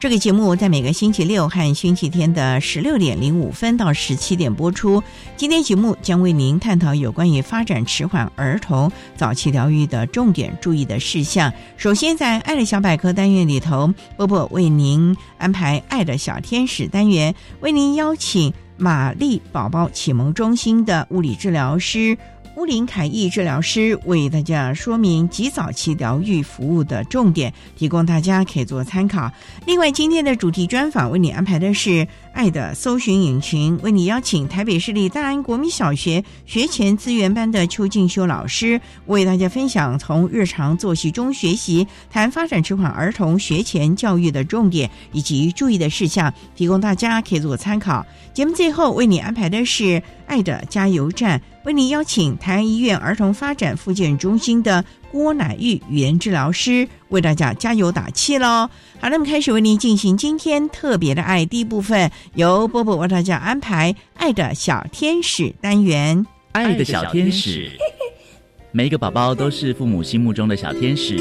这个节目在每个星期六和星期天的十六点零五分到十七点播出。今天节目将为您探讨有关于发展迟缓儿童早期疗愈的重点注意的事项。首先，在“爱的小百科”单元里头，波波为您安排“爱的小天使”单元，为您邀请玛丽宝宝启蒙中心的物理治疗师。乌林凯义治疗师为大家说明及早期疗愈服务的重点，提供大家可以做参考。另外，今天的主题专访为你安排的是“爱的搜寻引擎”，为你邀请台北市立大安国民小学学前资源班的邱静修老师，为大家分享从日常作息中学习，谈发展迟缓儿童学前教育的重点以及注意的事项，提供大家可以做参考。节目最后为你安排的是“爱的加油站”。为你邀请台安医院儿童发展复健中心的郭乃玉语言治疗师为大家加油打气喽！好，那么开始为您进行今天特别的爱第一部分，由波波为大家安排“爱的小天使”单元。爱的小天使，每一个宝宝都是父母心目中的小天使。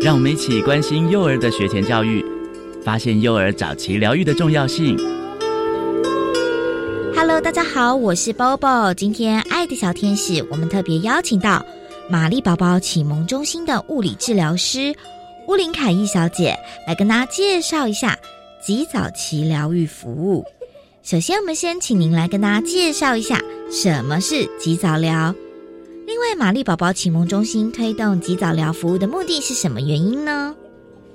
让我们一起关心幼儿的学前教育，发现幼儿早期疗愈的重要性。Hello，大家好，我是 Bobo。今天爱的小天使，我们特别邀请到玛丽宝宝启蒙中心的物理治疗师乌林凯伊小姐来跟大家介绍一下极早期疗愈服务。首先，我们先请您来跟大家介绍一下什么是极早疗。另外，玛丽宝宝启蒙中心推动极早疗服务的目的是什么原因呢？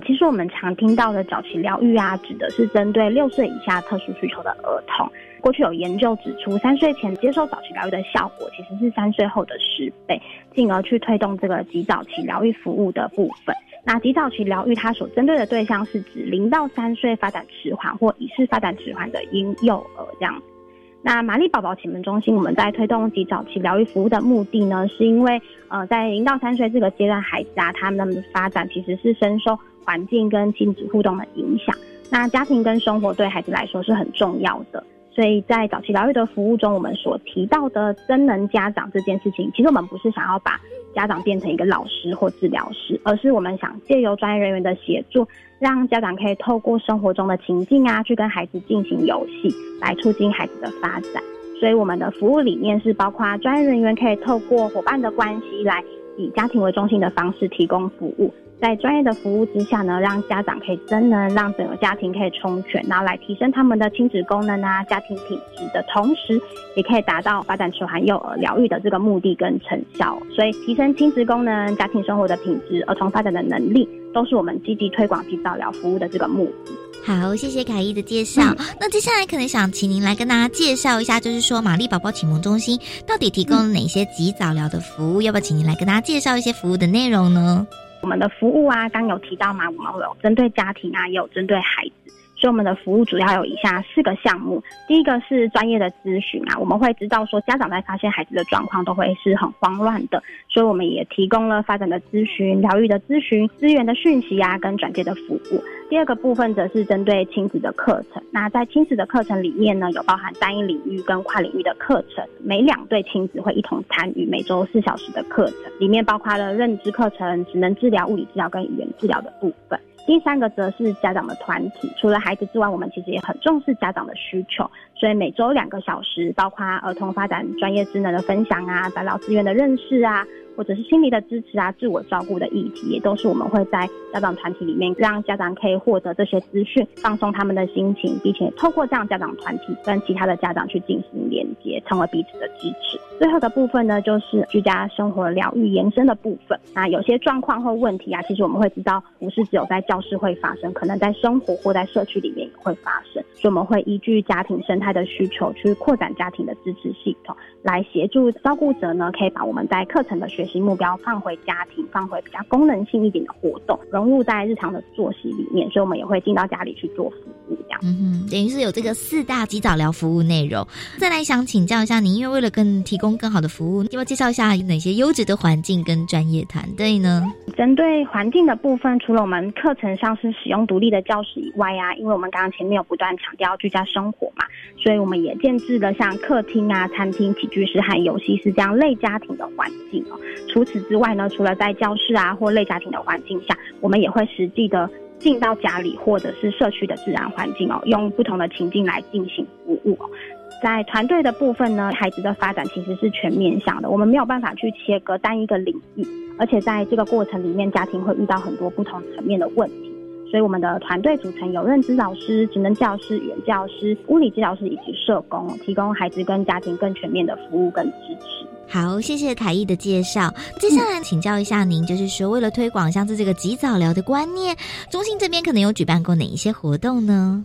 其实我们常听到的早期疗愈啊，指的是针对六岁以下特殊需求的儿童。过去有研究指出，三岁前接受早期疗愈的效果其实是三岁后的十倍，进而去推动这个极早期疗愈服务的部分。那极早期疗愈它所针对的对象是指零到三岁发展迟缓或疑似发展迟缓的婴幼儿这样。那玛丽宝宝启蒙中心我们在推动极早期疗愈服务的目的呢，是因为呃在零到三岁这个阶段，孩子啊他们的发展其实是深受环境跟亲子互动的影响。那家庭跟生活对孩子来说是很重要的。所以在早期疗愈的服务中，我们所提到的真能家长这件事情，其实我们不是想要把家长变成一个老师或治疗师，而是我们想借由专业人员的协助，让家长可以透过生活中的情境啊，去跟孩子进行游戏，来促进孩子的发展。所以我们的服务理念是包括专业人员可以透过伙伴的关系，来以家庭为中心的方式提供服务。在专业的服务之下呢，让家长可以真能让整个家庭可以充全，然后来提升他们的亲子功能啊、家庭品质的同时，也可以达到发展迟缓幼儿疗愈的这个目的跟成效。所以，提升亲子功能、家庭生活的品质、儿童发展的能力，都是我们积极推广及早疗服务的这个目的。好，谢谢凯伊的介绍。那接下来可能想请您来跟大家介绍一下，就是说玛丽宝宝启蒙中心到底提供了哪些及早疗的服务？要不要请您来跟大家介绍一些服务的内容呢？我们的服务啊，刚有提到嘛，我们有针对家庭啊，也有针对孩子。所以我们的服务主要有以下四个项目。第一个是专业的咨询啊，我们会知道说家长在发现孩子的状况都会是很慌乱的，所以我们也提供了发展的咨询、疗愈的咨询、资源的讯息啊，跟转介的服务。第二个部分则是针对亲子的课程。那在亲子的课程里面呢，有包含单一领域跟跨领域的课程，每两对亲子会一同参与每周四小时的课程，里面包括了认知课程、职能治疗、物理治疗跟语言治疗的部分。第三个则是家长的团体，除了孩子之外，我们其实也很重视家长的需求，所以每周两个小时，包括儿童发展专业智能的分享啊，打扰资源的认识啊。或者是心理的支持啊，自我照顾的议题，也都是我们会在家长团体里面，让家长可以获得这些资讯，放松他们的心情，并且透过这样家长团体跟其他的家长去进行连接，成为彼此的支持。最后的部分呢，就是居家生活疗愈延伸的部分。那有些状况或问题啊，其实我们会知道，不是只有在教室会发生，可能在生活或在社区里面也会发生。所以我们会依据家庭生态的需求，去扩展家庭的支持系统，来协助照顾者呢，可以把我们在课程的学习目标放回家庭，放回比较功能性一点的活动，融入在日常的作息里面。所以我们也会进到家里去做服务，这样。嗯哼，等于是有这个四大及早疗服务内容。再来想请教一下您，因为为了更提供更好的服务，要不要介绍一下哪些优质的环境跟专业团队呢？针对环境的部分，除了我们课程上是使用独立的教室以外啊，因为我们刚刚前面有不断强调居家生活嘛，所以我们也建制了像客厅啊、餐厅、起居室和游戏室这样类家庭的环境哦。除此之外呢，除了在教室啊或类家庭的环境下，我们也会实际的进到家里或者是社区的自然环境哦，用不同的情境来进行服务。在团队的部分呢，孩子的发展其实是全面向的，我们没有办法去切割单一个领域，而且在这个过程里面，家庭会遇到很多不同层面的问题，所以我们的团队组成有认知老师、职能教师、语言教师、物理治疗师以及社工，提供孩子跟家庭更全面的服务跟支持。好，谢谢凯毅的介绍。接下来请教一下您，就是说为了推广像是这个及早疗的观念，中心这边可能有举办过哪一些活动呢？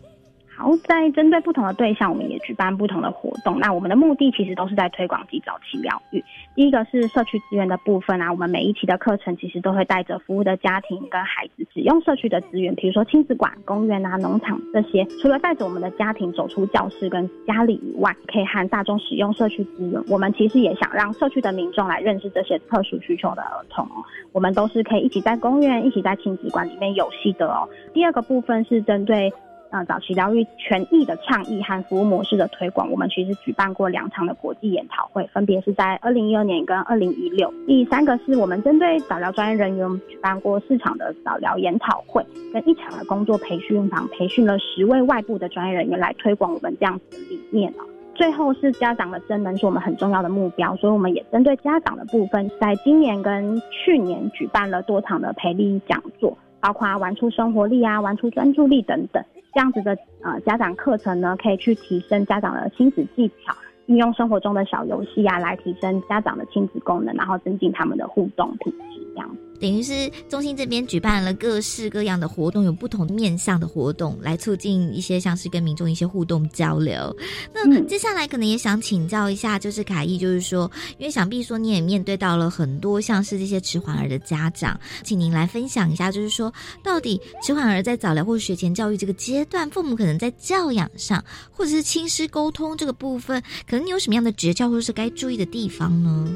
好，在针对不同的对象，我们也举办不同的活动。那我们的目的其实都是在推广及早期疗愈。第一个是社区资源的部分啊，我们每一期的课程其实都会带着服务的家庭跟孩子使用社区的资源，比如说亲子馆、公园啊、农场这些。除了带着我们的家庭走出教室跟家里以外，可以和大众使用社区资源。我们其实也想让社区的民众来认识这些特殊需求的儿童。我们都是可以一起在公园、一起在亲子馆里面游戏的哦。第二个部分是针对。啊，早期疗愈权益的倡议和服务模式的推广，我们其实举办过两场的国际研讨会，分别是在二零一二年跟二零一六。第三个是我们针对早疗专业人员举办过四场的早疗研讨会，跟一场的工作培训坊，培训了十位外部的专业人员来推广我们这样子的理念哦。最后是家长的真能是我们很重要的目标，所以我们也针对家长的部分，在今年跟去年举办了多场的培力讲座，包括玩出生活力啊，玩出专注力等等。这样子的呃家长课程呢，可以去提升家长的亲子技巧，运用生活中的小游戏啊，来提升家长的亲子功能，然后增进他们的互动品质，这样子。等于是中心这边举办了各式各样的活动，有不同面向的活动，来促进一些像是跟民众一些互动交流。那接下来可能也想请教一下，就是凯毅，就是说，因为想必说你也面对到了很多像是这些迟缓儿的家长，请您来分享一下，就是说，到底迟缓儿在早疗或学前教育这个阶段，父母可能在教养上或者是亲师沟通这个部分，可能你有什么样的诀窍或者是该注意的地方呢？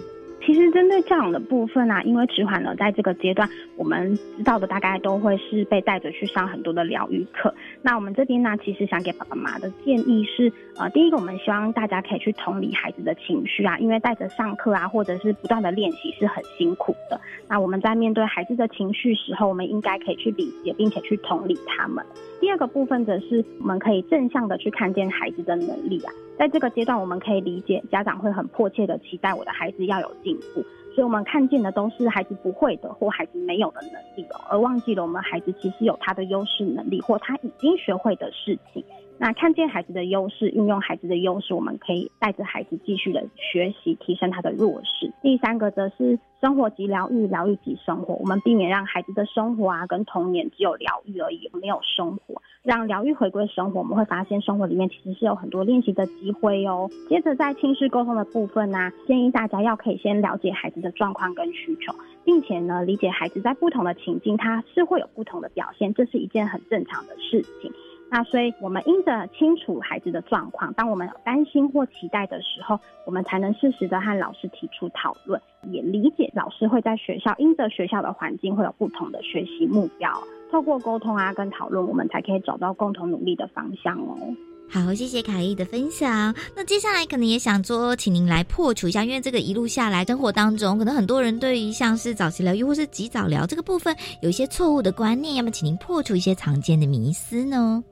其实针对这样的部分啊，因为迟缓了，在这个阶段，我们知道的大概都会是被带着去上很多的疗愈课。那我们这边呢，其实想给爸爸妈妈的建议是，呃，第一个，我们希望大家可以去同理孩子的情绪啊，因为带着上课啊，或者是不断的练习是很辛苦的。那我们在面对孩子的情绪时候，我们应该可以去理解，并且去同理他们。第二个部分则是我们可以正向的去看见孩子的能力啊，在这个阶段，我们可以理解家长会很迫切的期待我的孩子要有进步，所以我们看见的都是孩子不会的或孩子没有的能力哦，而忘记了我们孩子其实有他的优势能力或他已经学会的事情。那看见孩子的优势，运用孩子的优势，我们可以带着孩子继续的学习，提升他的弱势。第三个则是生活及疗愈，疗愈及生活。我们避免让孩子的生活啊跟童年只有疗愈而已，没有生活，让疗愈回归生活。我们会发现生活里面其实是有很多练习的机会哦。接着在亲师沟通的部分呢，建议大家要可以先了解孩子的状况跟需求，并且呢理解孩子在不同的情境他是会有不同的表现，这是一件很正常的事情。那所以，我们因着清楚孩子的状况，当我们有担心或期待的时候，我们才能适时的和老师提出讨论，也理解老师会在学校因着学校的环境会有不同的学习目标。透过沟通啊，跟讨论，我们才可以找到共同努力的方向哦。好，谢谢凯伊的分享。那接下来可能也想说，请您来破除一下，因为这个一路下来，生活当中可能很多人对于像是早期疗愈或是及早疗这个部分有一些错误的观念，要么请您破除一些常见的迷思呢？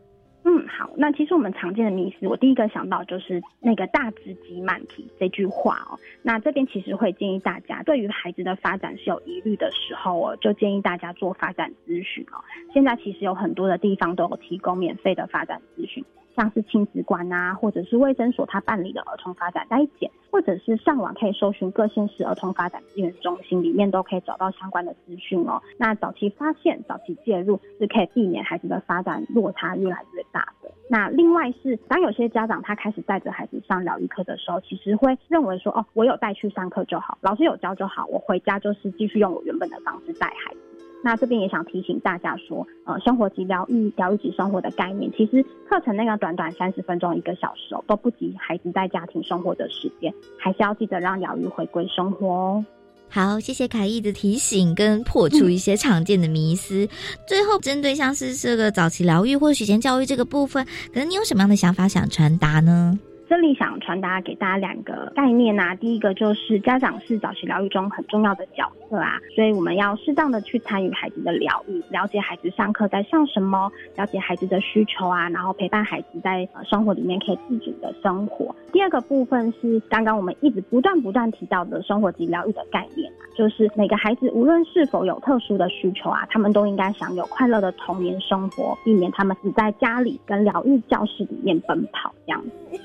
嗯，好。那其实我们常见的迷思，我第一个想到就是那个“大只鸡慢体”这句话哦。那这边其实会建议大家，对于孩子的发展是有疑虑的时候哦，就建议大家做发展咨询哦。现在其实有很多的地方都有提供免费的发展咨询。像是亲子馆啊，或者是卫生所，他办理的儿童发展筛检，或者是上网可以搜寻各县市儿童发展资源中心，里面都可以找到相关的资讯哦。那早期发现、早期介入是可以避免孩子的发展落差越来越大的。那另外是，当有些家长他开始带着孩子上疗愈课的时候，其实会认为说，哦，我有带去上课就好，老师有教就好，我回家就是继续用我原本的方式带孩子。那这边也想提醒大家说，呃，生活及疗愈、疗愈及生活的概念，其实课程那个短短三十分钟、一个小时哦，都不及孩子在家庭生活的时间，还是要记得让疗愈回归生活哦。好，谢谢凯毅的提醒跟破除一些常见的迷思。最后，针对像是这个早期疗愈或学前教育这个部分，可能你有什么样的想法想传达呢？这里想传达给大家两个概念啊，第一个就是家长是早期疗愈中很重要的角色啊，所以我们要适当的去参与孩子的疗愈，了解孩子上课在上什么，了解孩子的需求啊，然后陪伴孩子在生活里面可以自主的生活。第二个部分是刚刚我们一直不断不断提到的生活及疗愈的概念啊，就是每个孩子无论是否有特殊的需求啊，他们都应该享有快乐的童年生活，避免他们只在家里跟疗愈教室里面奔跑这样子。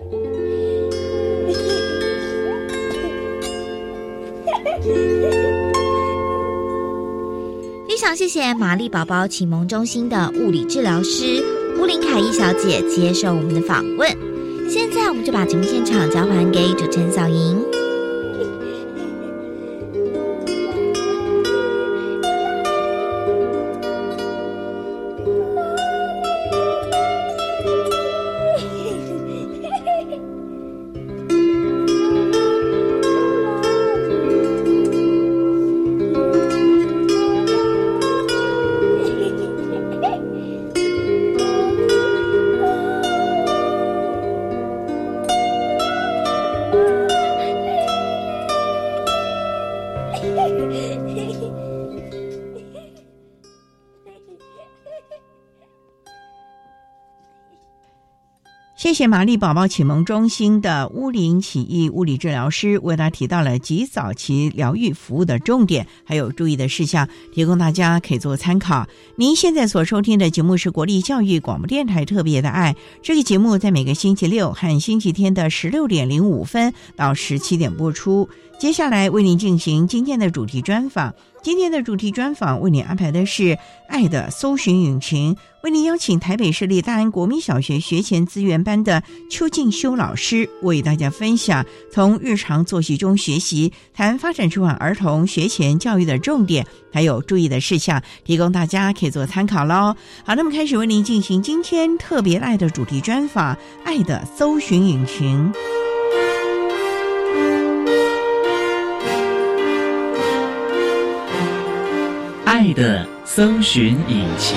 非常谢谢玛丽宝宝启蒙中心的物理治疗师乌林凯伊小姐接受我们的访问。现在，我们就把节目现场交还给主持人小莹。谢谢玛丽宝宝启蒙中心的乌林起义物理治疗师为大家提到了及早期疗愈服务的重点，还有注意的事项，提供大家可以做参考。您现在所收听的节目是国立教育广播电台特别的爱，这个节目在每个星期六和星期天的十六点零五分到十七点播出。接下来为您进行今天的主题专访。今天的主题专访为您安排的是《爱的搜寻引擎》，为您邀请台北市立大安国民小学学前资源班的邱静修老师为大家分享从日常作息中学习，谈发展迟缓儿童学前教育的重点，还有注意的事项，提供大家可以做参考喽。好，那么开始为您进行今天特别爱的主题专访，《爱的搜寻引擎》。爱的搜寻引擎。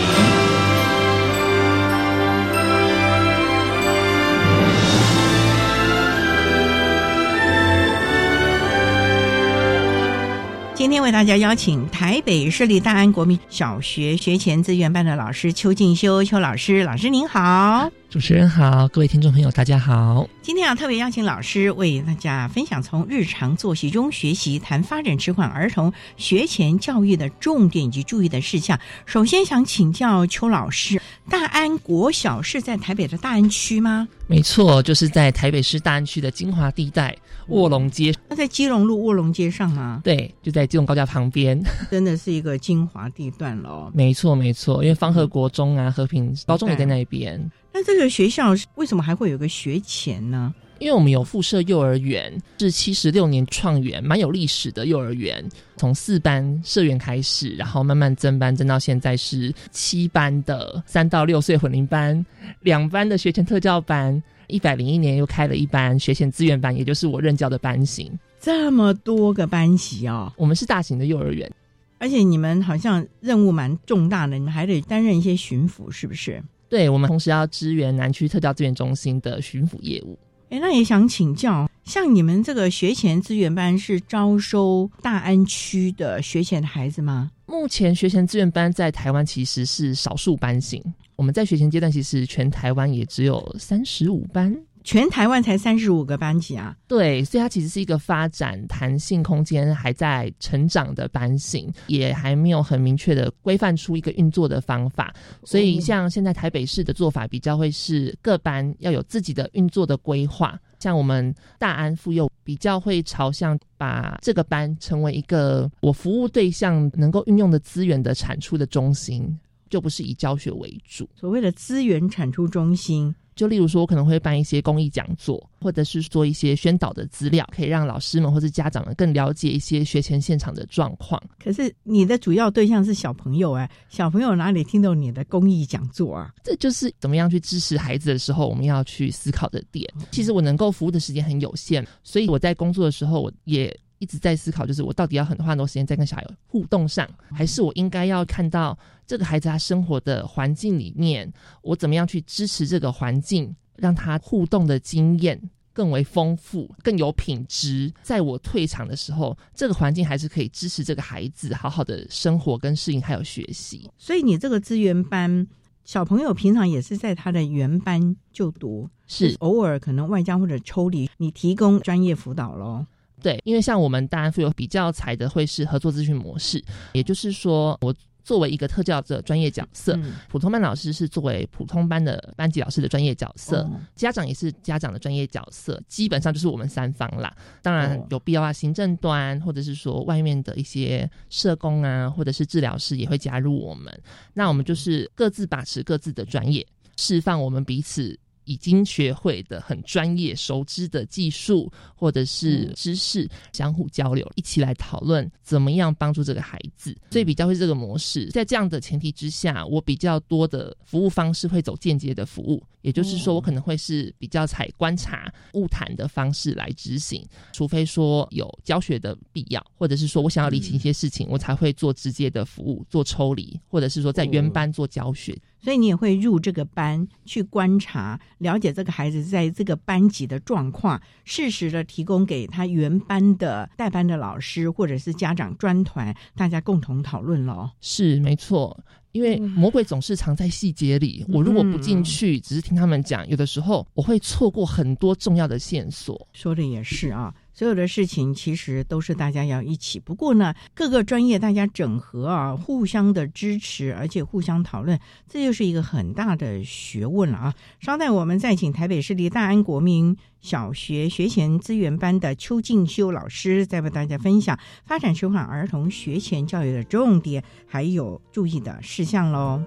今天为大家邀请台北市立大安国民小学学前资源班的老师邱静修邱老师，老师您好。主持人好，各位听众朋友，大家好。今天啊，特别邀请老师为大家分享从日常作息中学习，谈发展迟缓儿童学前教育的重点以及注意的事项。首先想请教邱老师，大安国小是在台北的大安区吗？没错，就是在台北市大安区的精华地带，卧龙街。那在基隆路卧龙街上吗？对，就在基隆高架旁边。真的是一个精华地段喽。没错，没错，因为方和国中啊，和平高中也在那边。那这个学校为什么还会有个学前呢？因为我们有附设幼儿园，是七十六年创园，蛮有历史的幼儿园。从四班社员开始，然后慢慢增班，增到现在是七班的三到六岁混龄班，两班的学前特教班。一百零一年又开了一班学前资源班，也就是我任教的班型。这么多个班级哦，我们是大型的幼儿园，而且你们好像任务蛮重大的，你们还得担任一些巡抚，是不是？对，我们同时要支援南区特教资源中心的巡抚业务。哎，那也想请教，像你们这个学前资源班是招收大安区的学前的孩子吗？目前学前资源班在台湾其实是少数班型，我们在学前阶段其实全台湾也只有三十五班。全台湾才三十五个班级啊！对，所以它其实是一个发展弹性空间还在成长的班型，也还没有很明确的规范出一个运作的方法。所以像现在台北市的做法比较会是各班要有自己的运作的规划。像我们大安妇幼比较会朝向把这个班成为一个我服务对象能够运用的资源的产出的中心，就不是以教学为主。所谓的资源产出中心。就例如说，我可能会办一些公益讲座，或者是做一些宣导的资料，可以让老师们或者家长们更了解一些学前现场的状况。可是你的主要对象是小朋友哎，小朋友哪里听懂你的公益讲座啊？这就是怎么样去支持孩子的时候，我们要去思考的点。其实我能够服务的时间很有限，所以我在工作的时候，我也。一直在思考，就是我到底要很花很多时间在跟小孩互动上，还是我应该要看到这个孩子他生活的环境里面，我怎么样去支持这个环境，让他互动的经验更为丰富、更有品质。在我退场的时候，这个环境还是可以支持这个孩子好好的生活跟适应，还有学习。所以你这个资源班小朋友平常也是在他的原班就读，是偶尔可能外加或者抽离，你提供专业辅导喽。对，因为像我们大安富有比较采的会是合作咨询模式，也就是说，我作为一个特教的专业角色，普通班老师是作为普通班的班级老师的专业角色，家长也是家长的专业角色，基本上就是我们三方啦。当然有必要啊，行政端或者是说外面的一些社工啊，或者是治疗师也会加入我们。那我们就是各自把持各自的专业，释放我们彼此。已经学会的很专业、熟知的技术或者是知识，相互交流，一起来讨论怎么样帮助这个孩子。所以比较会这个模式，在这样的前提之下，我比较多的服务方式会走间接的服务，也就是说，我可能会是比较采观察、物谈的方式来执行，除非说有教学的必要，或者是说我想要理清一些事情，我才会做直接的服务，做抽离，或者是说在原班做教学。所以你也会入这个班去观察、了解这个孩子在这个班级的状况，适时的提供给他原班的代班的老师或者是家长专团，大家共同讨论了。是没错，因为魔鬼总是藏在细节里。我如果不进去，只是听他们讲，有的时候我会错过很多重要的线索。说的也是啊。所有的事情其实都是大家要一起，不过呢，各个专业大家整合啊，互相的支持，而且互相讨论，这就是一个很大的学问了啊！稍待，我们再请台北市立大安国民小学学前资源班的邱静修老师，再为大家分享发展舒缓儿童学前教育的重点，还有注意的事项喽。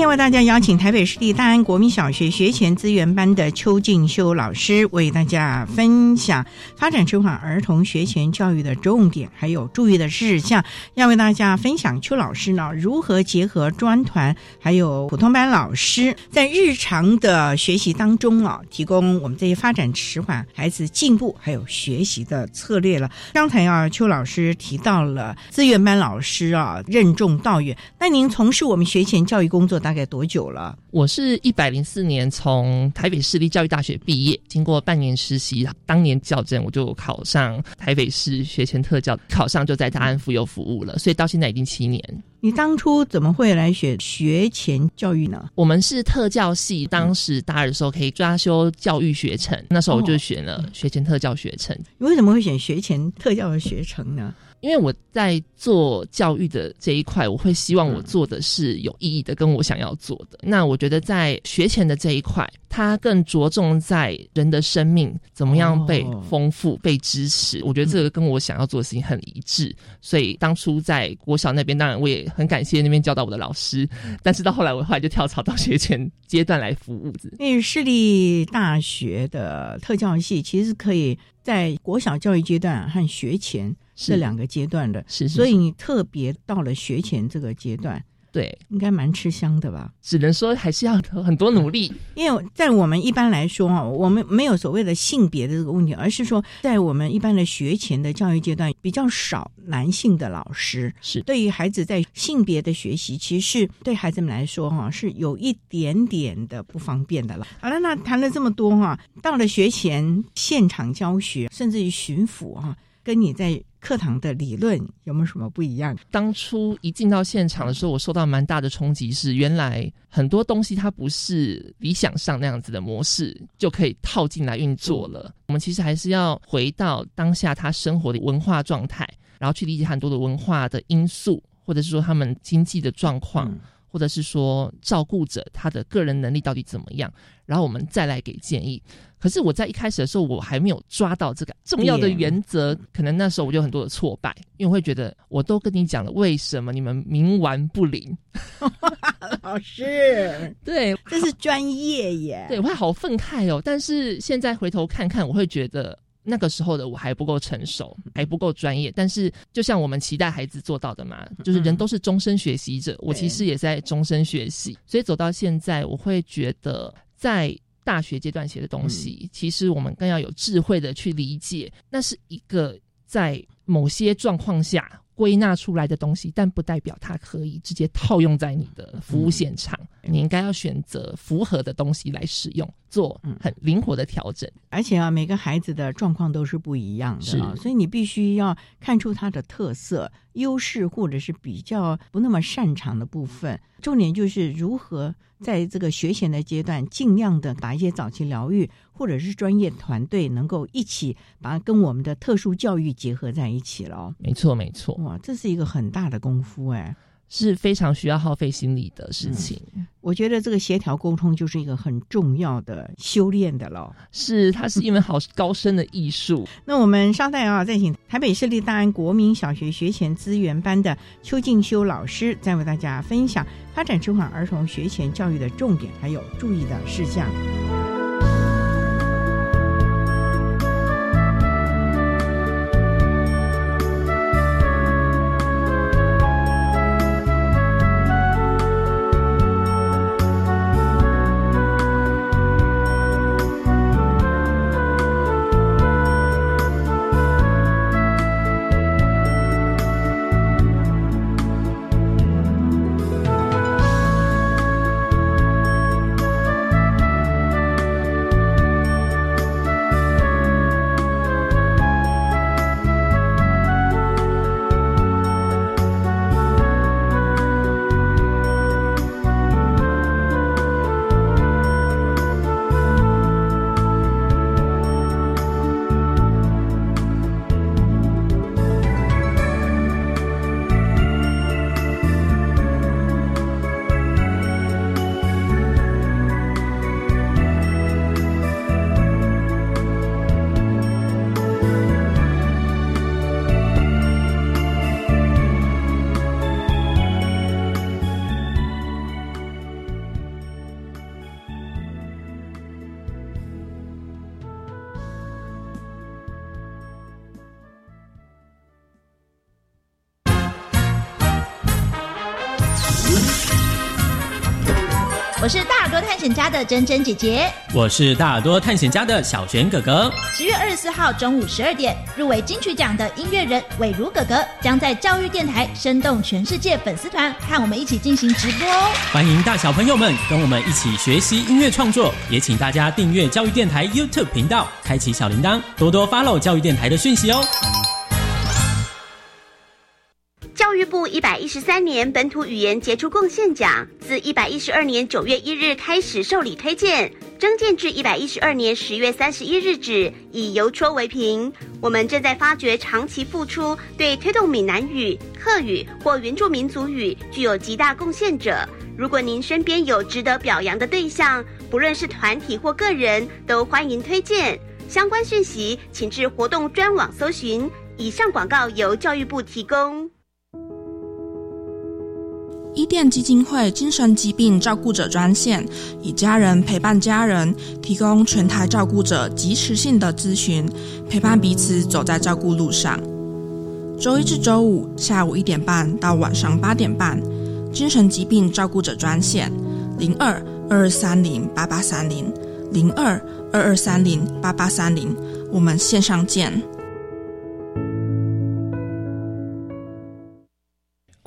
今天为大家邀请台北市立大安国民小学学前资源班的邱静修老师，为大家分分享发展迟缓儿童学前教育的重点，还有注意的事项。要为大家分享邱老师呢，如何结合专团还有普通班老师，在日常的学习当中啊，提供我们这些发展迟缓孩子进步还有学习的策略了。刚才啊，邱老师提到了资源班老师啊，任重道远。那您从事我们学前教育工作大概多久了？我是一百零四年从台北市立教育大学毕业，经过半年实习，当年校正，我就考上台北市学前特教，考上就在大安妇幼服务了，所以到现在已经七年。你当初怎么会来选学前教育呢？我们是特教系，当时大二的时候可以抓修教育学程，那时候我就选了学前特教学程。你为什么会选学前特教的学程呢？因为我在做教育的这一块，我会希望我做的是有意义的，跟我想要做的。那我觉得在学前的这一块，它更着重在人的生命怎么样被丰富、被支持。我觉得这个跟我想要做的事情很一致。所以当初在国小那边，当然我也很感谢那边教导我的老师。但是到后来，我后来就跳槽到学前阶段来服务。因为市立大学的特教系其实可以在国小教育阶段和学前。这两个阶段的，是，所以你特别到了学前这个阶段，对，应该蛮吃香的吧？只能说还是要很多努力，因为在我们一般来说啊，我们没有所谓的性别的这个问题，而是说在我们一般的学前的教育阶段比较少男性的老师，是。对于孩子在性别的学习，其实对孩子们来说哈是有一点点的不方便的了。好了，那谈了这么多哈，到了学前现场教学，甚至于巡抚哈，跟你在课堂的理论有没有什么不一样？当初一进到现场的时候，我受到蛮大的冲击，是原来很多东西它不是理想上那样子的模式就可以套进来运作了。我们其实还是要回到当下他生活的文化状态，然后去理解很多的文化的因素，或者是说他们经济的状况，或者是说照顾者他的个人能力到底怎么样，然后我们再来给建议。可是我在一开始的时候，我还没有抓到这个重要的原则，可能那时候我就很多的挫败，因为我会觉得我都跟你讲了，为什么你们冥顽不灵？老师，对，这是专业耶，对我会好愤慨哦。但是现在回头看看，我会觉得那个时候的我还不够成熟，还不够专业。但是就像我们期待孩子做到的嘛，就是人都是终身学习者，我其实也在终身学习，所以走到现在，我会觉得在。大学阶段写的东西，其实我们更要有智慧的去理解，那是一个在某些状况下归纳出来的东西，但不代表它可以直接套用在你的服务现场。你应该要选择符合的东西来使用，做很灵活的调整。而且啊，每个孩子的状况都是不一样的，所以你必须要看出他的特色、优势，或者是比较不那么擅长的部分。重点就是如何。在这个学前的阶段，尽量的把一些早期疗愈或者是专业团队能够一起把它跟我们的特殊教育结合在一起了。没错，没错。哇，这是一个很大的功夫哎。是非常需要耗费心力的事情。我觉得这个协调沟通就是一个很重要的修炼的了。是，它是一门好高深的艺术。那我们稍待啊，再请台北市立大安国民小学学前资源班的邱静修老师，再为大家分享发展迟缓儿童学前教育的重点还有注意的事项。家的珍珍姐姐，我是大耳朵探险家的小璇哥哥。十月二十四号中午十二点，入围金曲奖的音乐人伟如哥哥将在教育电台生动全世界粉丝团和我们一起进行直播哦！欢迎大小朋友们跟我们一起学习音乐创作，也请大家订阅教育电台 YouTube 频道，开启小铃铛，多多 follow 教育电台的讯息哦。一百一十三年本土语言杰出贡献奖自一百一十二年九月一日开始受理推荐，征件至一百一十二年十月三十一日止，以邮戳为凭。我们正在发掘长期付出，对推动闽南语、客语或原住民族语具有极大贡献者。如果您身边有值得表扬的对象，不论是团体或个人，都欢迎推荐。相关讯息请至活动专网搜寻。以上广告由教育部提供。电基金会精神疾病照顾者专线，以家人陪伴家人，提供全台照顾者及时性的咨询，陪伴彼此走在照顾路上。周一至周五下午一点半到晚上八点半，精神疾病照顾者专线零二二二三零八八三零零二二二三零八八三零，我们线上见。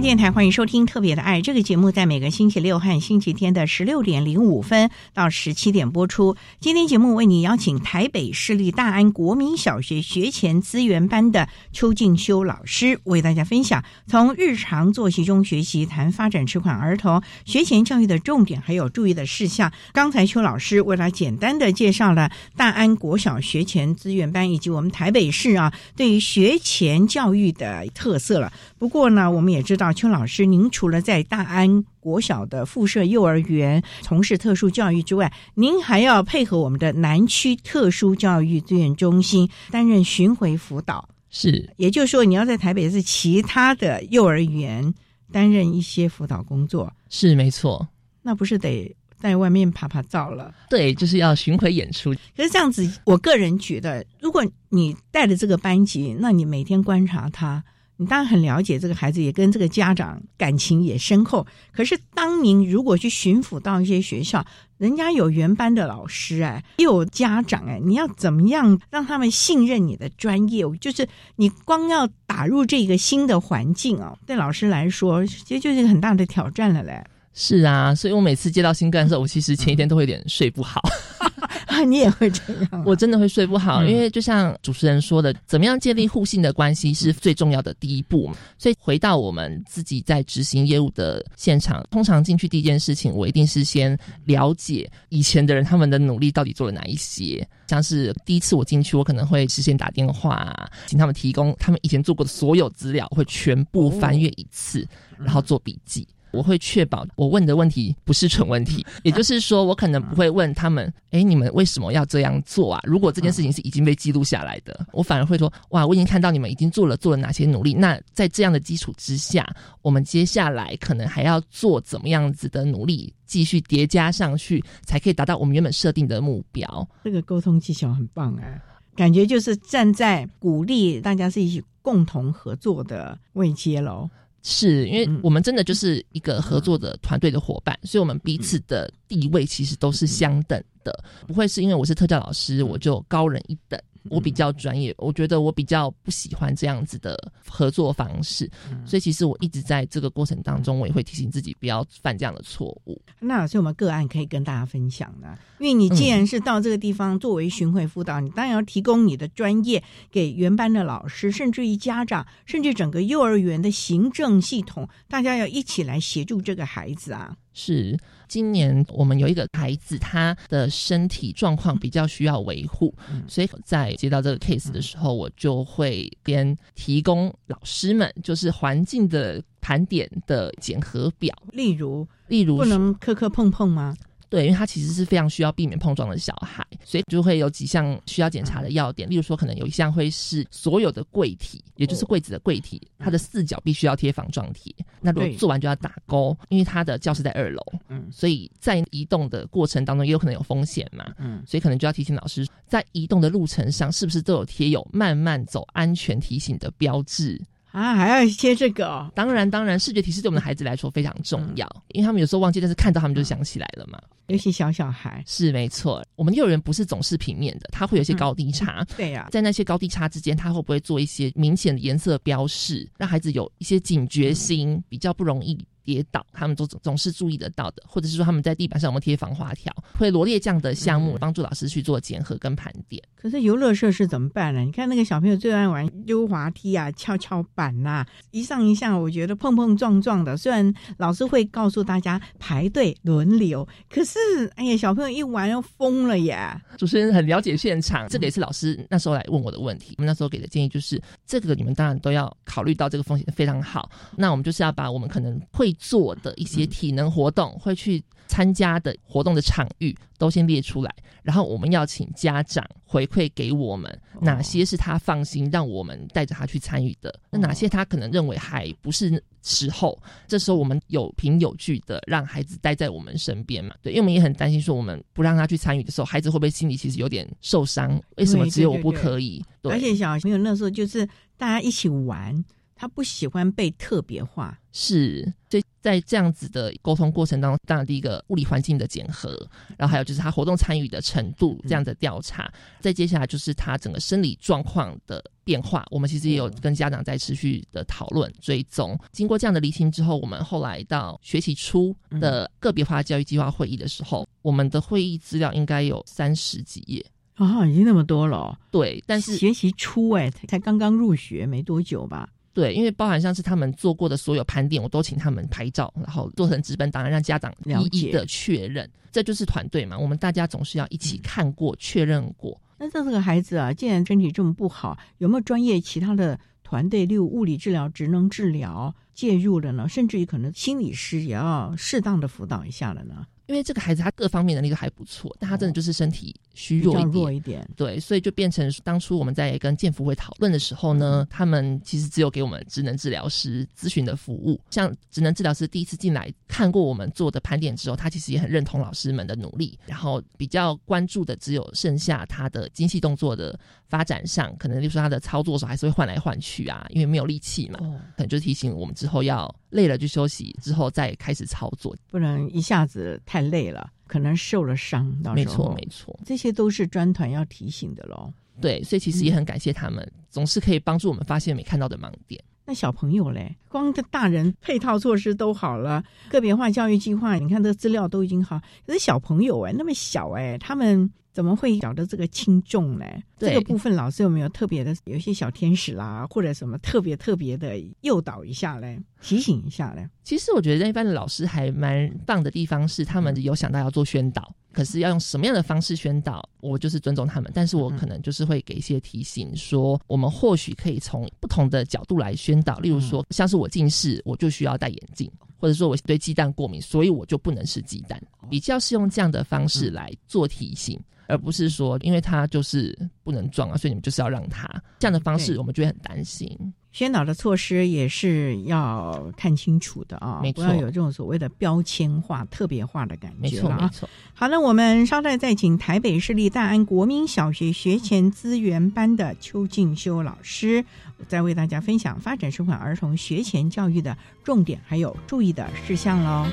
电台欢迎收听《特别的爱》这个节目，在每个星期六和星期天的十六点零五分到十七点播出。今天节目为你邀请台北市立大安国民小学学前资源班的邱静修老师，为大家分享从日常作息中学习谈发展迟缓儿童学前教育的重点还有注意的事项。刚才邱老师为了简单的介绍了大安国小学前资源班以及我们台北市啊对于学前教育的特色了。不过呢，我们也知道。邱老师，您除了在大安国小的附设幼儿园从事特殊教育之外，您还要配合我们的南区特殊教育资源中心担任巡回辅导。是，也就是说，你要在台北市其他的幼儿园担任一些辅导工作。是，没错。那不是得在外面爬爬照了？对，就是要巡回演出。可是这样子，我个人觉得，如果你带着这个班级，那你每天观察他。你当然很了解这个孩子，也跟这个家长感情也深厚。可是，当您如果去巡抚到一些学校，人家有原班的老师哎，又有家长哎，你要怎么样让他们信任你的专业？就是你光要打入这个新的环境哦，对老师来说，其实就是一个很大的挑战了嘞。是啊，所以我每次接到新干的时候，我其实前一天都会有点睡不好。你也会这样？我真的会睡不好，因为就像主持人说的，怎么样建立互信的关系是最重要的第一步。所以回到我们自己在执行业务的现场，通常进去第一件事情，我一定是先了解以前的人他们的努力到底做了哪一些。像是第一次我进去，我可能会事先打电话，请他们提供他们以前做过的所有资料，会全部翻阅一次，然后做笔记。我会确保我问的问题不是蠢问题，也就是说，我可能不会问他们：“哎，你们为什么要这样做啊？”如果这件事情是已经被记录下来的，我反而会说：“哇，我已经看到你们已经做了做了哪些努力。那在这样的基础之下，我们接下来可能还要做怎么样子的努力，继续叠加上去，才可以达到我们原本设定的目标。”这个沟通技巧很棒哎，感觉就是站在鼓励大家是一起共同合作的位阶喽。是因为我们真的就是一个合作的团队的伙伴，所以我们彼此的地位其实都是相等的，不会是因为我是特教老师我就高人一等。我比较专业，我觉得我比较不喜欢这样子的合作方式，所以其实我一直在这个过程当中，我也会提醒自己不要犯这样的错误。那老师有没有个案可以跟大家分享呢？因为你既然是到这个地方作为巡回辅导，你当然要提供你的专业给原班的老师，甚至于家长，甚至整个幼儿园的行政系统，大家要一起来协助这个孩子啊。是，今年我们有一个孩子，他的身体状况比较需要维护，所以在接到这个 case 的时候，我就会边提供老师们就是环境的盘点的检核表，例如，例如不能磕磕碰碰吗？对，因为他其实是非常需要避免碰撞的小孩，所以就会有几项需要检查的要点。例如说，可能有一项会是所有的柜体，也就是柜子的柜体，它的四角必须要贴防撞贴。那如果做完就要打勾，因为他的教室在二楼，嗯，所以在移动的过程当中也有可能有风险嘛，嗯，所以可能就要提醒老师，在移动的路程上是不是都有贴有慢慢走安全提醒的标志。啊，还要接这个哦！当然，当然，视觉提示对我们的孩子来说非常重要，因为他们有时候忘记，但是看到他们就想起来了嘛。尤其小小孩是没错。我们幼儿园不是总是平面的，它会有一些高低差。对呀，在那些高低差之间，他会不会做一些明显的颜色标示，让孩子有一些警觉心，比较不容易。跌倒，他们都总总是注意得到的，或者是说他们在地板上有没有贴防滑条，会罗列这样的项目，帮助老师去做检核跟盘点。可是游乐设施怎么办呢？你看那个小朋友最爱玩溜滑梯啊、跷跷板呐，一上一下，我觉得碰碰撞撞的。虽然老师会告诉大家排队轮流，可是哎呀，小朋友一玩要疯了耶！主持人很了解现场，这个也是老师那时候来问我的问题。我们那时候给的建议就是，这个你们当然都要考虑到这个风险非常好。那我们就是要把我们可能会。做的一些体能活动，会去参加的活动的场域都先列出来，然后我们要请家长回馈给我们哪些是他放心让我们带着他去参与的，那哪些他可能认为还不是时候，这时候我们有凭有据的让孩子待在我们身边嘛？对，因为我们也很担心说我们不让他去参与的时候，孩子会不会心里其实有点受伤？为什么只有我不可以？而且小朋友那时候就是大家一起玩。他不喜欢被特别化，是，所以在这样子的沟通过程当中，当然第一个物理环境的检核，然后还有就是他活动参与的程度这样的调查，再接下来就是他整个生理状况的变化，我们其实也有跟家长在持续的讨论追踪。经过这样的厘清之后，我们后来到学期初的个别化教育计划会议的时候，我们的会议资料应该有三十几页啊，已经那么多了。对，但是学习初哎，才刚刚入学没多久吧。对，因为包含像是他们做过的所有盘点，我都请他们拍照，然后做成纸本档案，让家长一一的确认。这就是团队嘛，我们大家总是要一起看过、确认过。那这个孩子啊，既然身体这么不好，有没有专业其他的团队，例如物理治疗、职能治疗介入了呢？甚至于可能心理师也要适当的辅导一下了呢？因为这个孩子他各方面能力都还不错，但他真的就是身体虚弱一点，对，所以就变成当初我们在跟健福会讨论的时候呢，他们其实只有给我们职能治疗师咨询的服务。像职能治疗师第一次进来看过我们做的盘点之后，他其实也很认同老师们的努力，然后比较关注的只有剩下他的精细动作的发展上，可能就是他的操作的时候还是会换来换去啊，因为没有力气嘛，可能就提醒我们之后要累了就休息，之后再开始操作，不能一下子。太累了，可能受了伤。没错，没错，这些都是专团要提醒的喽。对，所以其实也很感谢他们，总是可以帮助我们发现没看到的盲点。那小朋友嘞，光这大人配套措施都好了，个别化教育计划，你看这资料都已经好，可是小朋友哎，那么小哎，他们。怎么会晓得这个轻重呢？这个部分老师有没有特别的，有一些小天使啦，或者什么特别特别的诱导一下嘞，提醒一下嘞？其实我觉得一般的老师还蛮棒的地方是，他们有想到要做宣导，可是要用什么样的方式宣导，我就是尊重他们，但是我可能就是会给一些提醒，说我们或许可以从不同的角度来宣导，例如说像是我近视，我就需要戴眼镜，或者说我对鸡蛋过敏，所以我就不能吃鸡蛋，比较是用这样的方式来做提醒。而不是说，因为他就是不能撞啊，所以你们就是要让他这样的方式，我们就会很担心。宣导的措施也是要看清楚的啊，不要有这种所谓的标签化、特别化的感觉。没错，没错。好了，我们稍待再请台北市立大安国民小学学前资源班的邱静修老师，再为大家分享发展舒缓儿童学前教育的重点还有注意的事项喽。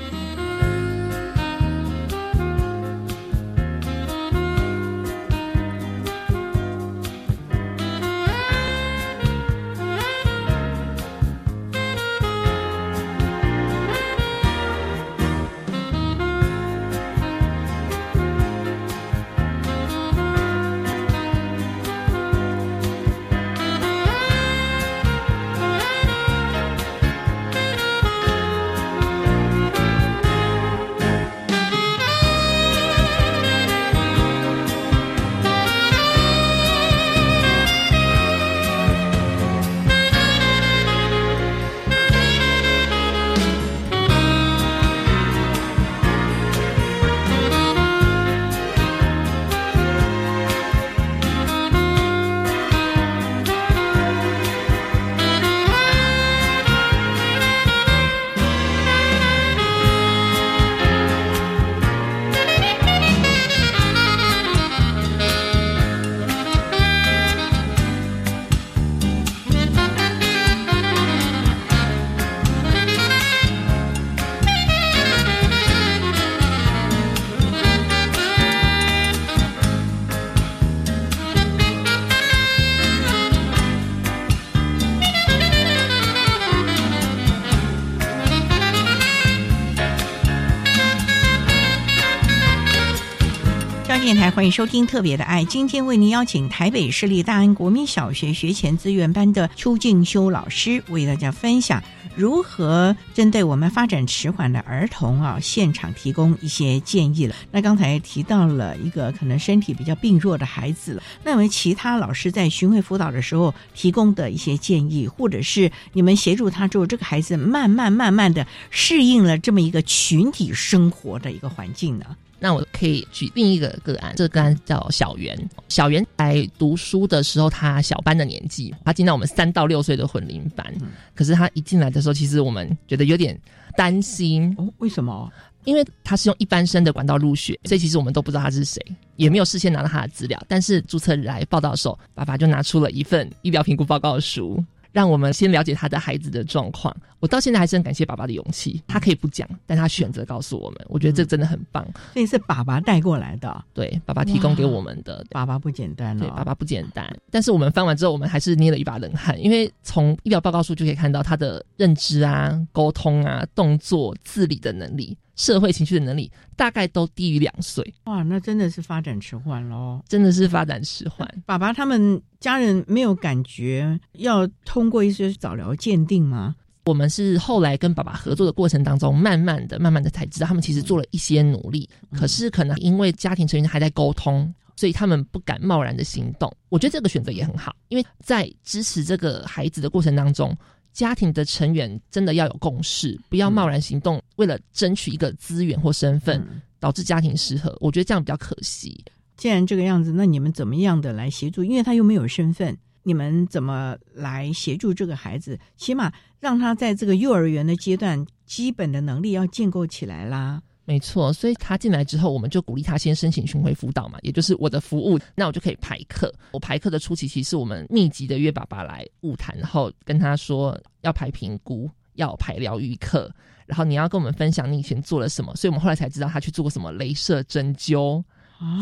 电台欢迎收听《特别的爱》，今天为您邀请台北市立大安国民小学学前资源班的邱静修老师，为大家分享如何针对我们发展迟缓的儿童啊，现场提供一些建议了。那刚才提到了一个可能身体比较病弱的孩子了，那有没有其他老师在巡回辅导的时候提供的一些建议，或者是你们协助他之后，这个孩子慢慢慢慢的适应了这么一个群体生活的一个环境呢？那我可以举另一个个案，这个个案叫小圆。小圆来读书的时候，他小班的年纪，他进到我们三到六岁的混龄班。可是他一进来的时候，其实我们觉得有点担心。哦，为什么？因为他是用一般生的管道入学，所以其实我们都不知道他是谁，也没有事先拿到他的资料。但是注册日来报道的时候，爸爸就拿出了一份医疗评估报告书。让我们先了解他的孩子的状况。我到现在还是很感谢爸爸的勇气，他可以不讲，但他选择告诉我们。我觉得这真的很棒。所以是爸爸带过来的，对，爸爸提供给我们的。爸爸不简单对，爸爸不简单。但是我们翻完之后，我们还是捏了一把冷汗，因为从医疗报告书就可以看到他的认知啊、沟通啊、动作、自理的能力。社会情绪的能力大概都低于两岁，哇，那真的是发展迟缓喽！真的是发展迟缓。爸爸他们家人没有感觉要通过一些早疗鉴定吗？我们是后来跟爸爸合作的过程当中，慢慢的、慢慢的才知道，他们其实做了一些努力，可是可能因为家庭成员还在沟通，所以他们不敢贸然的行动。我觉得这个选择也很好，因为在支持这个孩子的过程当中。家庭的成员真的要有共识，不要贸然行动，为了争取一个资源或身份，导致家庭失和。我觉得这样比较可惜。既然这个样子，那你们怎么样的来协助？因为他又没有身份，你们怎么来协助这个孩子？起码让他在这个幼儿园的阶段，基本的能力要建构起来啦。没错，所以他进来之后，我们就鼓励他先申请巡回辅导嘛，也就是我的服务，那我就可以排课。我排课的初期，其实我们密集的约爸爸来物谈，然后跟他说要排评估，要排疗愈课，然后你要跟我们分享你以前做了什么。所以我们后来才知道他去做过什么镭射针灸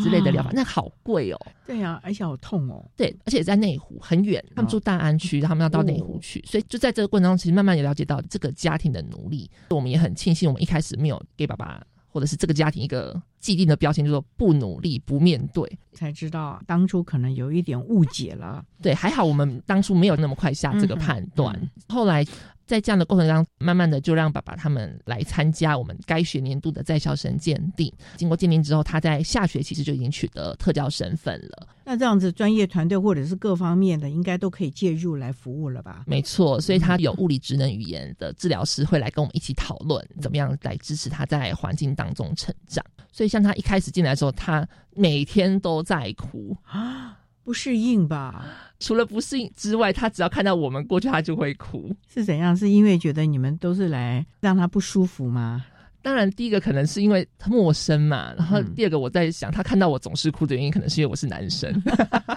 之类的疗法，那好贵哦。对呀，而且好痛哦。对，而且在内湖很远，他们住大安区，他们要到内湖去，所以就在这个过程中，其实慢慢也了解到这个家庭的努力。我们也很庆幸，我们一开始没有给爸爸。或者是这个家庭一个既定的标签，就说不努力、不面对，才知道当初可能有一点误解了。对，还好我们当初没有那么快下这个判断，后来。在这样的过程当中，慢慢的就让爸爸他们来参加我们该学年度的在校生鉴定。经过鉴定之后，他在下学期就已经取得特教身份了。那这样子，专业团队或者是各方面的，应该都可以介入来服务了吧？没错，所以他有物理职能语言的治疗师会来跟我们一起讨论，怎么样来支持他在环境当中成长。所以像他一开始进来的时候，他每天都在哭啊。不适应吧？除了不适应之外，他只要看到我们过去，他就会哭。是怎样？是因为觉得你们都是来让他不舒服吗？当然，第一个可能是因为他陌生嘛，然后第二个我在想，他看到我总是哭的原因，可能是因为我是男生，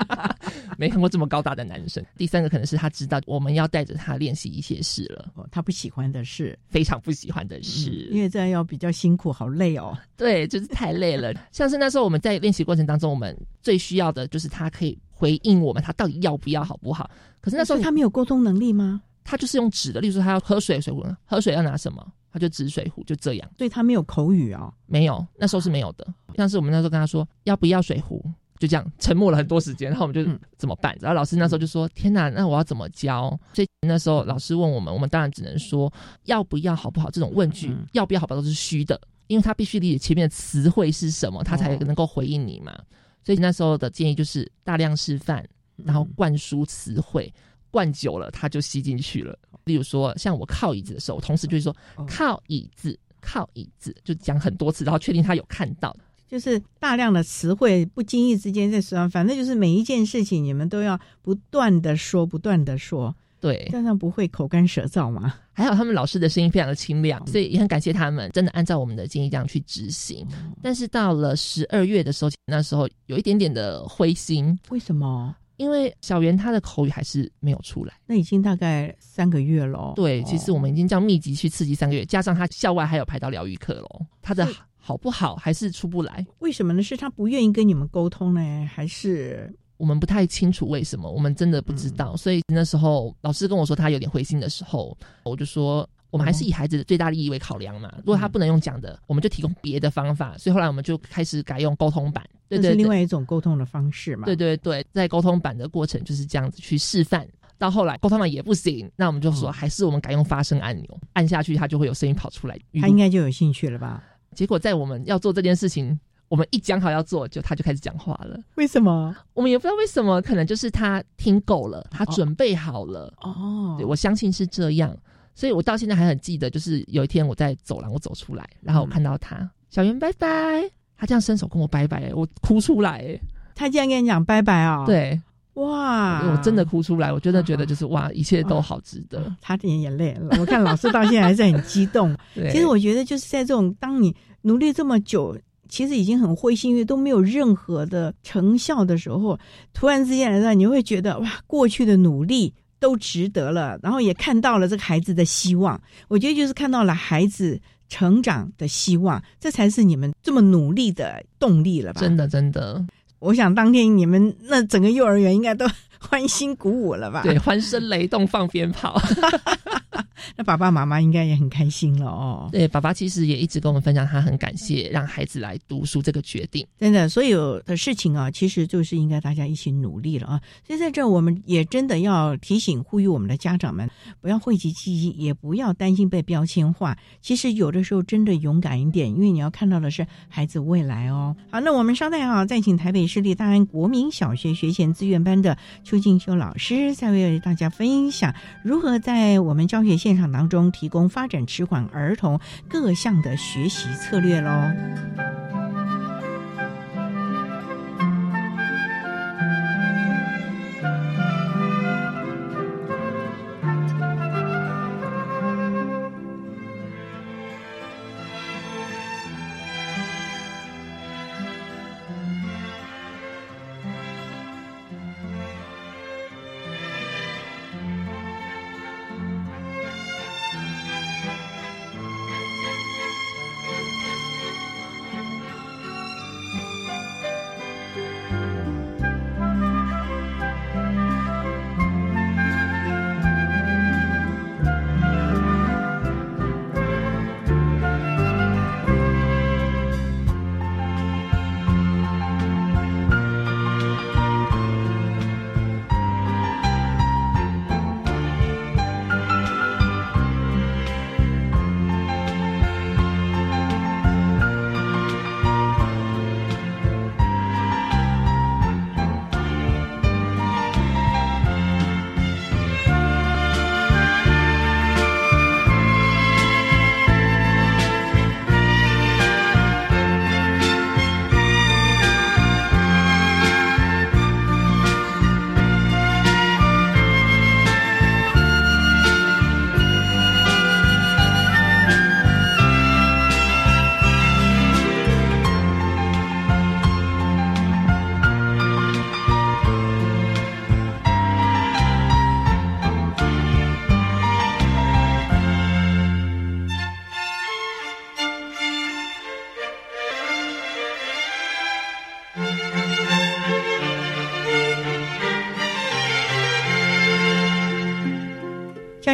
没看过这么高大的男生。第三个可能是他知道我们要带着他练习一些事了，他不喜欢的事，非常不喜欢的事，因为这样要比较辛苦，好累哦。对，就是太累了。像是那时候我们在练习过程当中，我们最需要的就是他可以回应我们，他到底要不要，好不好？可是那时候他没有沟通能力吗？他就是用纸的，例如说他要喝水，水壶喝水要拿什么？他就指水壶，就这样。所以他没有口语哦，没有，那时候是没有的。像是我们那时候跟他说要不要水壶，就这样沉默了很多时间。然后我们就怎么办？然后老师那时候就说：“天哪，那我要怎么教？”所以那时候老师问我们，我们当然只能说要不要好不好？这种问句要不要好不好都是虚的，因为他必须理解前面的词汇是什么，他才能够回应你嘛。所以那时候的建议就是大量示范，然后灌输词汇，灌久了他就吸进去了。例如说，像我靠椅子的时候，同事就是说靠椅子，靠椅子，就讲很多次，然后确定他有看到，就是大量的词汇，不经意之间在说，反正就是每一件事情你们都要不断的说，不断的说，对，这样不会口干舌燥吗？还好他们老师的声音非常的清亮，所以也很感谢他们，真的按照我们的建议这样去执行。但是到了十二月的时候，那时候有一点点的灰心，为什么？因为小圆他的口语还是没有出来，那已经大概三个月了。对，其实我们已经这样密集去刺激三个月，加上他校外还有排到疗愈课喽，他的好不好还是出不来？为什么呢？是他不愿意跟你们沟通呢，还是我们不太清楚为什么？我们真的不知道。所以那时候老师跟我说他有点灰心的时候，我就说。我们还是以孩子的最大利益为考量嘛。如果他不能用讲的，我们就提供别的方法。所以后来我们就开始改用沟通版，这是另外一种沟通的方式嘛。对对对，在沟通版的过程就是这样子去示范。到后来沟通版也不行，那我们就说还是我们改用发声按钮，按下去它就会有声音跑出来。他应该就有兴趣了吧？结果在我们要做这件事情，我们一讲好要做，就他就开始讲话了。为什么？我们也不知道为什么，可能就是他听够了，他准备好了。哦，我相信是这样，所以我到现在还很记得，就是有一天我在走廊，我走出来，然后我看到他，小圆拜拜，他这样伸手跟我拜拜，我哭出来，他竟然跟你讲拜拜哦？对。哇！我真的哭出来，我真的觉得就是哇，一切都好值得，擦点眼泪了。我看老师到现在还是很激动。其实我觉得就是在这种当你努力这么久，其实已经很灰心，因为都没有任何的成效的时候，突然之间来到，你会觉得哇，过去的努力都值得了，然后也看到了这个孩子的希望。我觉得就是看到了孩子成长的希望，这才是你们这么努力的动力了吧？真的，真的。我想当天你们那整个幼儿园应该都欢欣鼓舞了吧？对，欢声雷动，放鞭炮。那爸爸妈妈应该也很开心了哦。对，爸爸其实也一直跟我们分享，他很感谢让孩子来读书这个决定。真的，所有的事情啊，其实就是应该大家一起努力了啊。所以在这，我们也真的要提醒、呼吁我们的家长们，不要讳疾忌医，也不要担心被标签化。其实有的时候真的勇敢一点，因为你要看到的是孩子未来哦。好，那我们稍待啊，再请台北市立大安国民小学学前资源班的邱静修老师，再为大家分享如何在我们教学现场当中提供发展迟缓儿童各项的学习策略喽。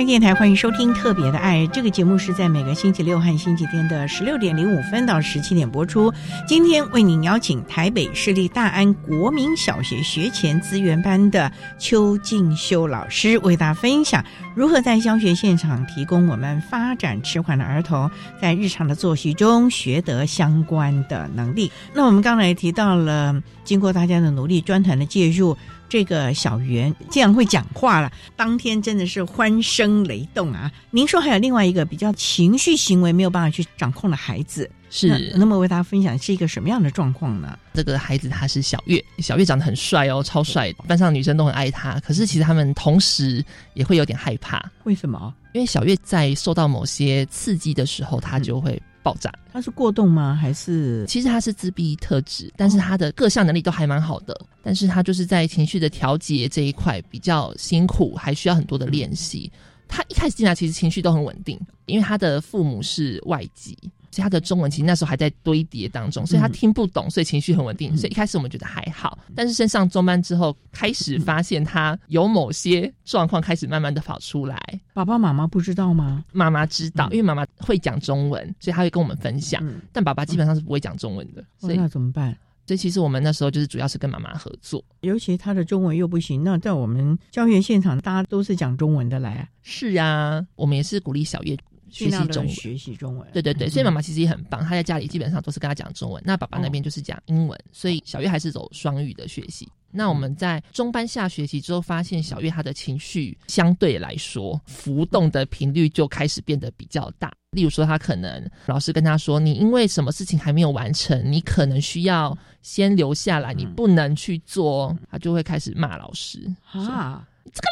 电台欢迎收听《特别的爱》这个节目，是在每个星期六和星期天的十六点零五分到十七点播出。今天为您邀请台北市立大安国民小学学前资源班的邱静修老师，为大家分享如何在教学现场提供我们发展迟缓的儿童在日常的作息中学得相关的能力。那我们刚才提到了，经过大家的努力，专团的介入。这个小圆竟然会讲话了，当天真的是欢声雷动啊！您说还有另外一个比较情绪行为没有办法去掌控的孩子，是那么为大家分享是一个什么样的状况呢？这个孩子他是小月，小月长得很帅哦，超帅，班上女生都很爱他。可是其实他们同时也会有点害怕，为什么？因为小月在受到某些刺激的时候，他就会。爆炸，他是过动吗？还是其实他是自闭特质，但是他的各项能力都还蛮好的，但是他就是在情绪的调节这一块比较辛苦，还需要很多的练习。他一开始进来其实情绪都很稳定，因为他的父母是外籍，所以他的中文其实那时候还在堆叠当中，所以他听不懂，所以情绪很稳定。所以一开始我们觉得还好，但是升上中班之后，开始发现他有某些状况开始慢慢的跑出来。爸爸妈妈不知道吗？妈妈知道，因为妈妈会讲中文，所以他会跟我们分享。但爸爸基本上是不会讲中文的，所以那怎么办？所以其实我们那时候就是主要是跟妈妈合作，尤其他的中文又不行。那在我们教学现场，大家都是讲中文的来。啊是啊，我们也是鼓励小月学习中文，学习中文。对对对，所以妈妈其实也很棒，她在家里基本上都是跟她讲中文，那爸爸那边就是讲英文，所以小月还是走双语的学习。那我们在中班下学期之后，发现小月她的情绪相对来说浮动的频率就开始变得比较大。例如说，他可能老师跟他说：“你因为什么事情还没有完成，你可能需要先留下来，你不能去做。”他就会开始骂老师啊。这个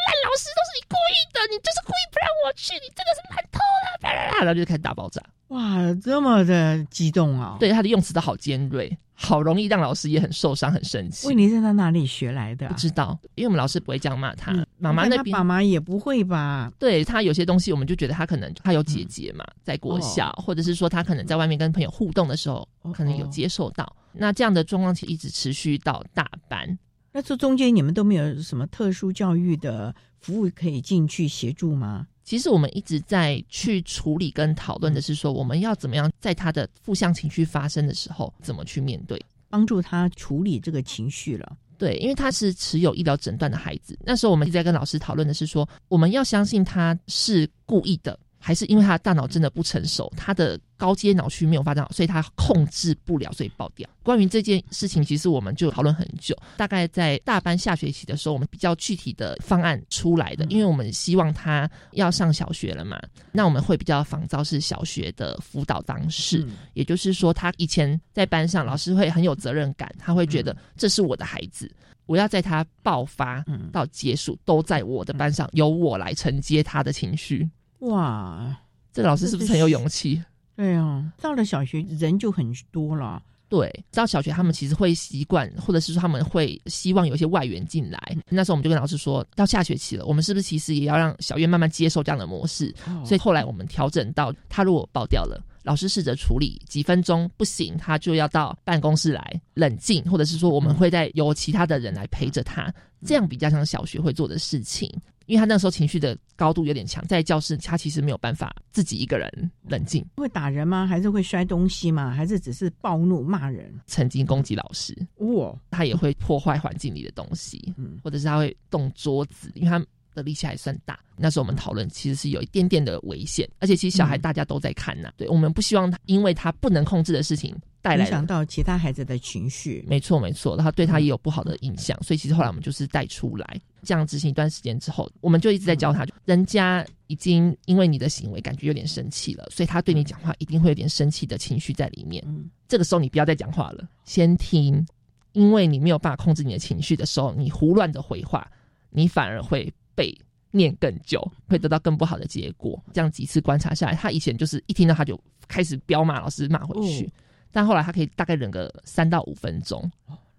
故意的，你就是故意不让我去，你真的是烂透了！然后就开始大爆炸。哇，这么的激动啊！对，他的用词都好尖锐，好容易让老师也很受伤、很生气。问题是他哪里学来的？不知道，因为我们老师不会这样骂他。妈妈那边，妈妈也不会吧？对他有些东西，我们就觉得他可能他有姐姐嘛，在国小，或者是说他可能在外面跟朋友互动的时候，可能有接受到。那这样的状况其实一直持续到大班。那这中间你们都没有什么特殊教育的服务可以进去协助吗？其实我们一直在去处理跟讨论的是说，我们要怎么样在他的负向情绪发生的时候，怎么去面对，帮助他处理这个情绪了。对，因为他是持有医疗诊断的孩子，那时候我们一直在跟老师讨论的是说，我们要相信他是故意的。还是因为他的大脑真的不成熟，他的高阶脑区没有发展好，所以他控制不了，所以爆掉。关于这件事情，其实我们就讨论很久。大概在大班下学期的时候，我们比较具体的方案出来的，因为我们希望他要上小学了嘛，那我们会比较仿照是小学的辅导方式，也就是说，他以前在班上，老师会很有责任感，他会觉得这是我的孩子，我要在他爆发到结束都在我的班上，由我来承接他的情绪。哇，这老师是不是很有勇气？对啊，到了小学人就很多了。对，到小学他们其实会习惯，或者是说他们会希望有一些外援进来。那时候我们就跟老师说，到下学期了，我们是不是其实也要让小月慢慢接受这样的模式？所以后来我们调整到，他如果爆掉了，老师试着处理几分钟不行，他就要到办公室来冷静，或者是说我们会再由其他的人来陪着他，这样比较像小学会做的事情。因为他那时候情绪的高度有点强，在教室他其实没有办法自己一个人冷静。会打人吗？还是会摔东西吗？还是只是暴怒骂人？曾经攻击老师，哇！他也会破坏环境里的东西，嗯，或者是他会动桌子，因为他的力气还算大。那时候我们讨论，其实是有一点点的危险，而且其实小孩大家都在看呢。对我们不希望他因为他不能控制的事情。带来影响到其他孩子的情绪，没错没错，然后对他也有不好的影响，所以其实后来我们就是带出来，这样执行一段时间之后，我们就一直在教他，人家已经因为你的行为感觉有点生气了，所以他对你讲话一定会有点生气的情绪在里面。这个时候你不要再讲话了，先听，因为你没有办法控制你的情绪的时候，你胡乱的回话，你反而会被念更久，会得到更不好的结果。这样几次观察下来，他以前就是一听到他就开始彪骂老师，骂回去。但后来他可以大概忍个三到五分钟，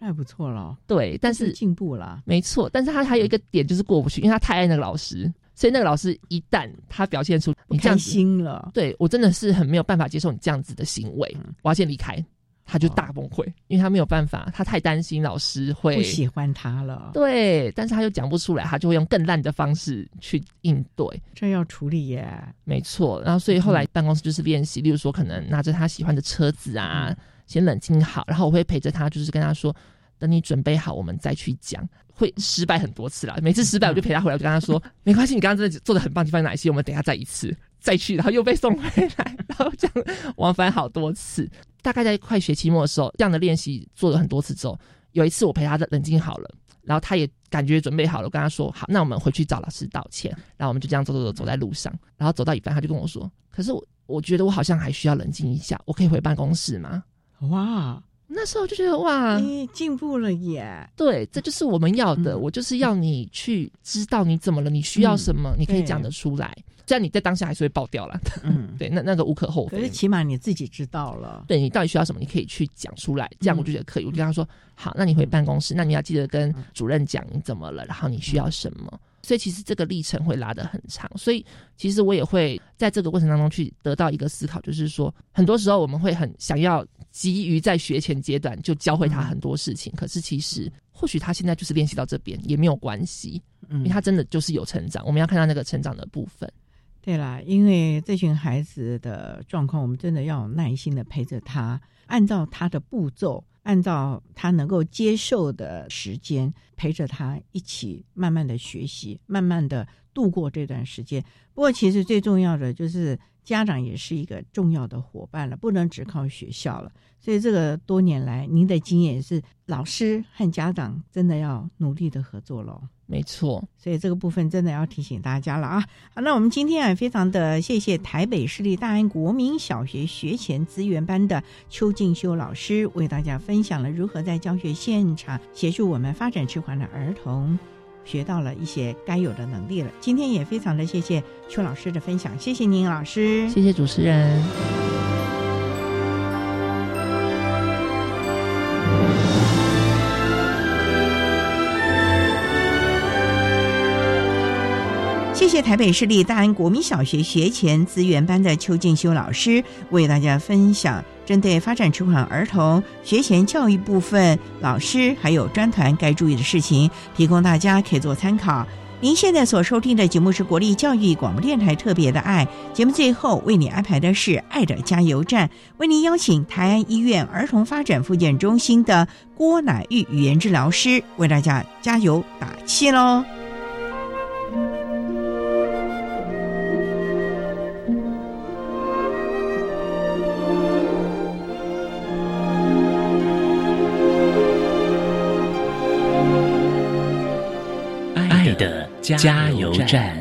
那也不错了。对，但是进步了，没错。但是他还有一个点就是过不去，因为他太爱那个老师，所以那个老师一旦他表现出你这样心了，对我真的是很没有办法接受你这样子的行为，我要先离开。他就大崩溃，因为他没有办法，他太担心老师会不喜欢他了。对，但是他又讲不出来，他就会用更烂的方式去应对。这要处理耶，没错。然后，所以后来办公室就是练习，例如说，可能拿着他喜欢的车子啊，先冷静好，然后我会陪着他，就是跟他说，等你准备好，我们再去讲。会失败很多次啦，每次失败我就陪他回来，我就跟他说，没关系，你刚刚真的做的很棒，地方哪一些？我们等下再一次再去，然后又被送回来，然后这样往返好多次。大概在快学期末的时候，这样的练习做了很多次之后，有一次我陪他冷静好了，然后他也感觉准备好了，我跟他说好，那我们回去找老师道歉。然后我们就这样走走走走在路上，然后走到一半，他就跟我说：“可是我我觉得我好像还需要冷静一下，我可以回办公室吗？”哇！那时候就觉得哇，你进步了耶！对，这就是我们要的。我就是要你去知道你怎么了，你需要什么，你可以讲得出来。这样你在当下还是会爆掉了。嗯，对，那那个无可厚非。可是起码你自己知道了，对你到底需要什么，你可以去讲出来。这样我就觉得可以。我就跟他说，好，那你回办公室，那你要记得跟主任讲你怎么了，然后你需要什么。所以其实这个历程会拉得很长。所以其实我也会在这个过程当中去得到一个思考，就是说，很多时候我们会很想要急于在学前阶段就教会他很多事情，可是其实或许他现在就是练习到这边也没有关系，因为他真的就是有成长。我们要看到那个成长的部分。对啦，因为这群孩子的状况，我们真的要有耐心的陪着他，按照他的步骤，按照他能够接受的时间，陪着他一起慢慢的学习，慢慢的度过这段时间。不过，其实最重要的就是家长也是一个重要的伙伴了，不能只靠学校了。所以，这个多年来，您的经验是，老师和家长真的要努力的合作喽。没错，所以这个部分真的要提醒大家了啊！好，那我们今天啊，非常的谢谢台北市立大安国民小学学前资源班的邱静修老师，为大家分享了如何在教学现场协助我们发展迟缓的儿童，学到了一些该有的能力了。今天也非常的谢谢邱老师的分享，谢谢您，老师，谢谢主持人。谢台北市立大安国民小学学前资源班的邱静修老师为大家分享针对发展迟缓儿童学前教育部分老师还有专团该注意的事情，提供大家可以做参考。您现在所收听的节目是国立教育广播电台特别的爱节目，最后为你安排的是爱的加油站，为您邀请台安医院儿童发展复健中心的郭乃玉语言治疗师为大家加油打气喽。加油站。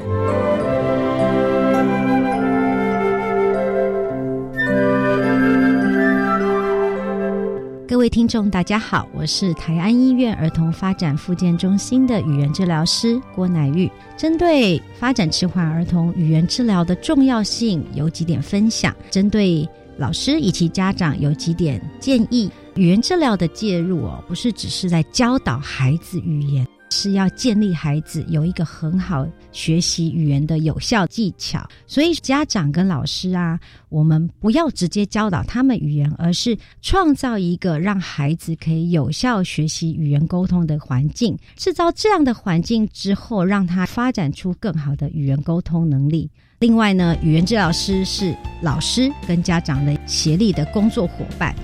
各位听众，大家好，我是台安医院儿童发展复健中心的语言治疗师郭乃玉。针对发展迟缓儿童语言治疗的重要性，有几点分享。针对老师以及家长，有几点建议。语言治疗的介入哦，不是只是在教导孩子语言。是要建立孩子有一个很好学习语言的有效技巧，所以家长跟老师啊，我们不要直接教导他们语言，而是创造一个让孩子可以有效学习语言沟通的环境，制造这样的环境之后，让他发展出更好的语言沟通能力。另外呢，语言治疗师是老师跟家长的协力的工作伙伴，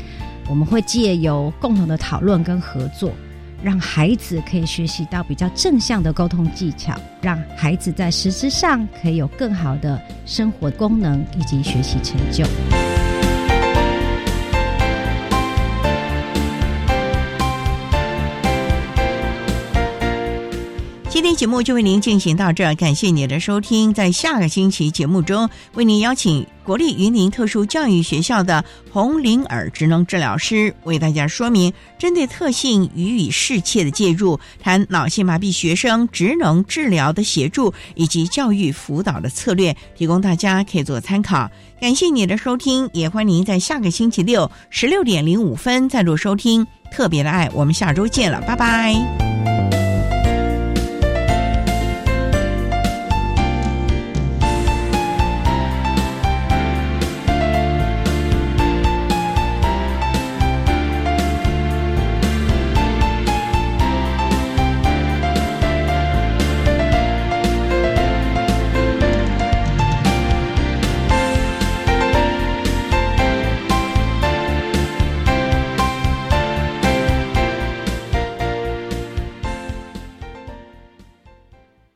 我们会借由共同的讨论跟合作。让孩子可以学习到比较正向的沟通技巧，让孩子在实质上可以有更好的生活功能以及学习成就。今天节目就为您进行到这儿，感谢您的收听。在下个星期节目中，为您邀请国立云林特殊教育学校的红灵耳职能治疗师为大家说明针对特性予以适切的介入，谈脑性麻痹学生职能治疗的协助以及教育辅导的策略，提供大家可以做参考。感谢你的收听，也欢迎您在下个星期六十六点零五分再度收听特别的爱。我们下周见了，拜拜。